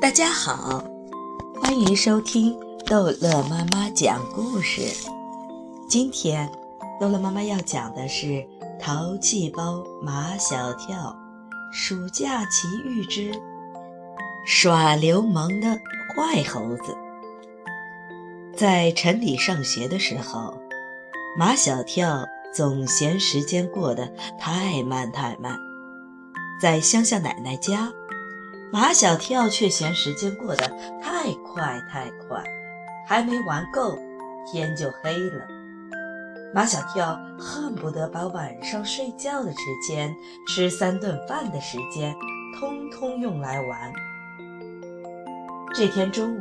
大家好，欢迎收听逗乐妈妈讲故事。今天逗乐妈妈要讲的是《淘气包马小跳暑假奇遇之耍流氓的坏猴子》。在城里上学的时候，马小跳总嫌时间过得太慢太慢。在乡下奶奶家。马小跳却嫌时间过得太快太快，还没玩够，天就黑了。马小跳恨不得把晚上睡觉的时间、吃三顿饭的时间，通通用来玩。这天中午，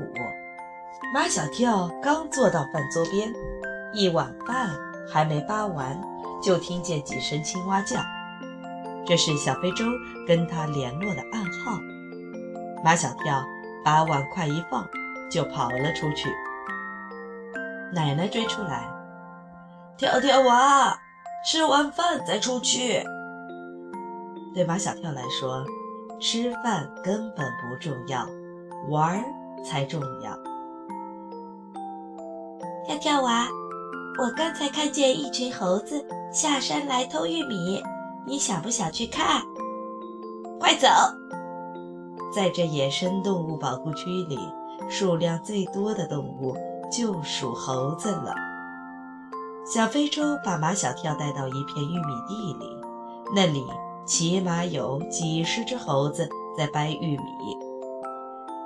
马小跳刚坐到饭桌边，一碗饭还没扒完，就听见几声青蛙叫，这是小非洲跟他联络的暗号。马小跳把碗筷一放，就跑了出去。奶奶追出来：“跳跳娃，吃完饭再出去。”对马小跳来说，吃饭根本不重要，玩儿才重要。跳跳娃，我刚才看见一群猴子下山来偷玉米，你想不想去看？快走！在这野生动物保护区里，数量最多的动物就属猴子了。小非洲把马小跳带到一片玉米地里，那里起码有几十只猴子在掰玉米，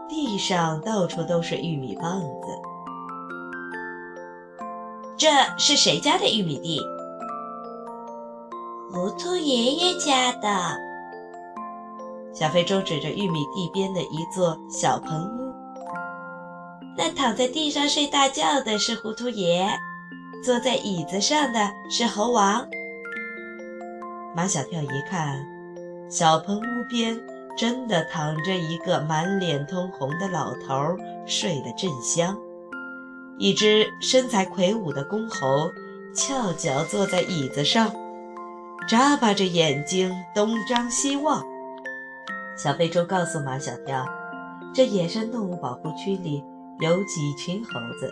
地上到处都是玉米棒子。这是谁家的玉米地？糊涂爷爷家的。小非洲指着玉米地边的一座小棚屋，那躺在地上睡大觉的是糊涂爷，坐在椅子上的是猴王。马小跳一看，小棚屋边真的躺着一个满脸通红的老头，睡得正香。一只身材魁梧的公猴翘脚坐在椅子上，眨巴着眼睛东张西望。小非洲告诉马小跳，这野生动物保护区里有几群猴子，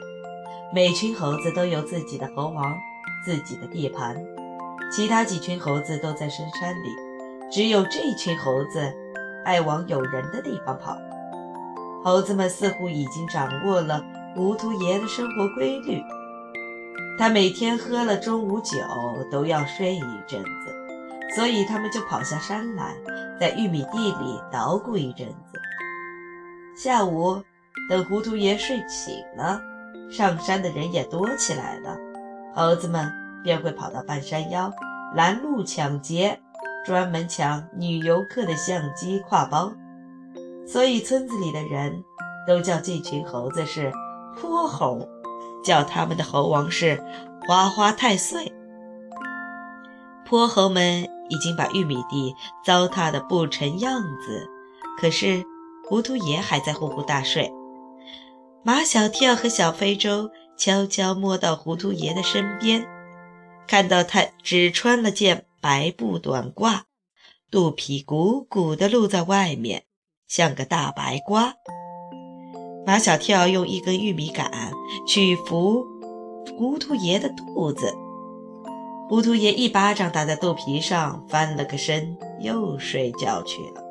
每群猴子都有自己的猴王、自己的地盘，其他几群猴子都在深山里，只有这群猴子爱往有人的地方跑。猴子们似乎已经掌握了糊涂爷的生活规律，他每天喝了中午酒都要睡一阵子。所以他们就跑下山来，在玉米地里捣鼓一阵子。下午，等糊涂爷睡醒了，上山的人也多起来了，猴子们便会跑到半山腰拦路抢劫，专门抢女游客的相机、挎包。所以村子里的人都叫这群猴子是泼猴，叫他们的猴王是花花太岁。泼猴们。已经把玉米地糟蹋得不成样子，可是糊涂爷还在呼呼大睡。马小跳和小非洲悄悄摸到糊涂爷的身边，看到他只穿了件白布短褂，肚皮鼓鼓地露在外面，像个大白瓜。马小跳用一根玉米杆去扶糊涂爷的肚子。糊涂爷一巴掌打在肚皮上，翻了个身，又睡觉去了。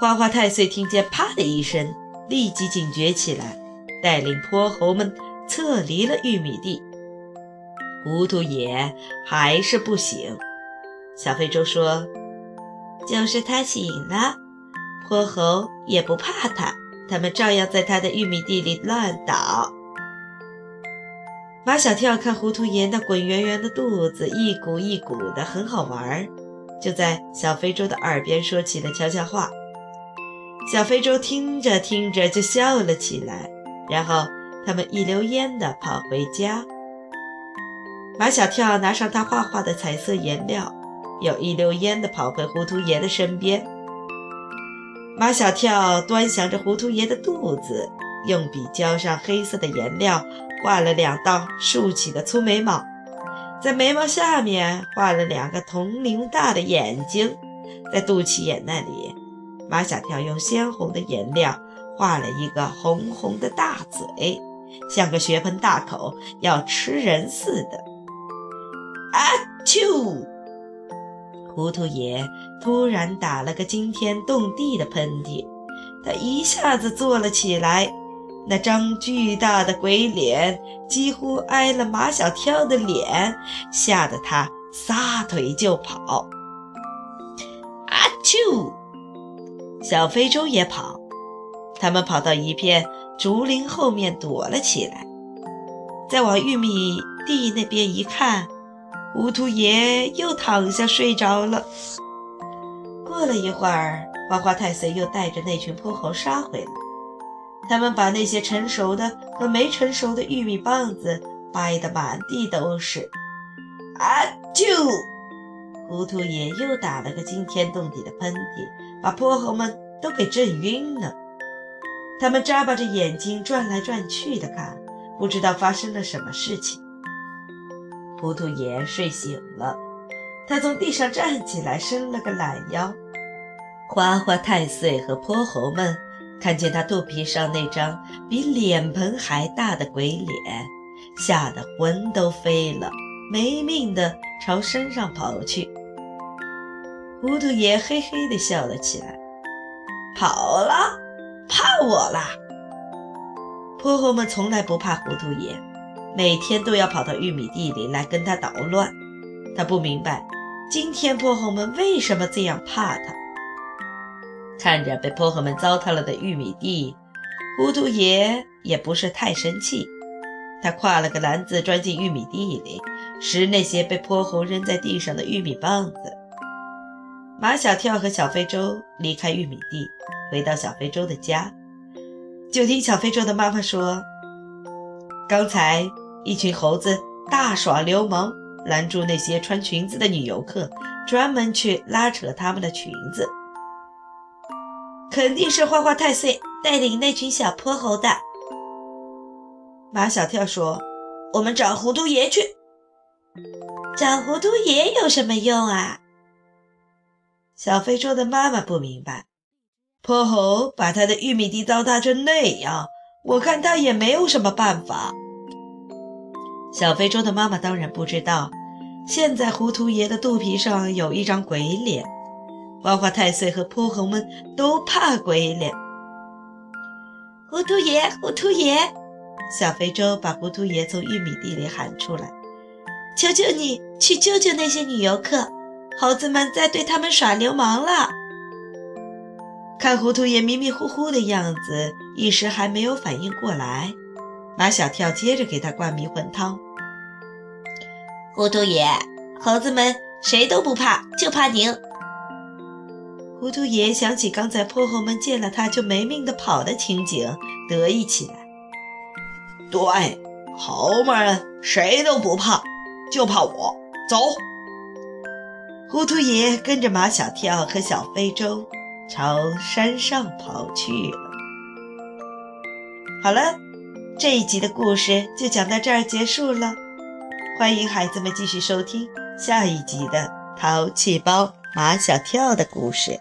花花太岁听见“啪”的一声，立即警觉起来，带领泼猴们撤离了玉米地。糊涂爷还是不醒。小非洲说：“就是他醒了，泼猴也不怕他，他们照样在他的玉米地里乱倒。”马小跳看糊涂爷那滚圆圆的肚子，一鼓一鼓的，很好玩儿，就在小非洲的耳边说起了悄悄话。小非洲听着听着就笑了起来，然后他们一溜烟的跑回家。马小跳拿上他画画的彩色颜料，又一溜烟的跑回糊涂爷的身边。马小跳端详着糊涂爷的肚子，用笔浇上黑色的颜料。画了两道竖起的粗眉毛，在眉毛下面画了两个铜铃大的眼睛，在肚脐眼那里马小跳用鲜红的颜料画了一个红红的大嘴，像个血盆大口要吃人似的。啊啾！糊涂爷突然打了个惊天动地的喷嚏，他一下子坐了起来，那张巨大的鬼脸几乎挨了马小跳的脸，吓得他撒腿就跑。啊啾！小非洲也跑，他们跑到一片竹林后面躲了起来。再往玉米地那边一看，糊涂爷又躺下睡着了。过了一会儿，花花太岁又带着那群泼猴杀回来。他们把那些成熟的和没成熟的玉米棒子掰得满地都是。啊啾！糊涂爷又打了个惊天动地的喷嚏，把泼猴们都给震晕了。他们眨巴着眼睛转来转去的看，不知道发生了什么事情。糊涂爷睡醒了，他从地上站起来，伸了个懒腰。花花太岁和泼猴们看见他肚皮上那张比脸盆还大的鬼脸，吓得魂都飞了。没命的朝山上跑去，糊涂爷嘿嘿地笑了起来，跑了，怕我啦！泼猴们从来不怕糊涂爷，每天都要跑到玉米地里来跟他捣乱。他不明白，今天泼猴们为什么这样怕他。看着被泼猴们糟蹋了的玉米地，糊涂爷也不是太生气。他挎了个篮子，钻进玉米地里，拾那些被泼猴扔在地上的玉米棒子。马小跳和小非洲离开玉米地，回到小非洲的家，就听小非洲的妈妈说：“刚才一群猴子大耍流氓，拦住那些穿裙子的女游客，专门去拉扯他们的裙子。肯定是花花太岁带领那群小泼猴的。”马小跳说：“我们找糊涂爷去。找糊涂爷有什么用啊？”小非洲的妈妈不明白。泼猴把他的玉米地糟蹋成那样，我看他也没有什么办法。小非洲的妈妈当然不知道，现在糊涂爷的肚皮上有一张鬼脸，花花太岁和泼猴们都怕鬼脸。糊涂爷，糊涂爷！小非洲把糊涂爷从玉米地里喊出来：“求求你去救救那些女游客，猴子们在对他们耍流氓了。”看糊涂爷迷迷糊糊的样子，一时还没有反应过来。马小跳接着给他灌迷魂汤：“糊涂爷，猴子们谁都不怕，就怕您。”糊涂爷想起刚才泼猴们见了他就没命的跑的情景，得意起来。对，猴们谁都不怕，就怕我。走，糊涂爷跟着马小跳和小非洲朝山上跑去了。好了，这一集的故事就讲到这儿结束了。欢迎孩子们继续收听下一集的《淘气包马小跳》的故事。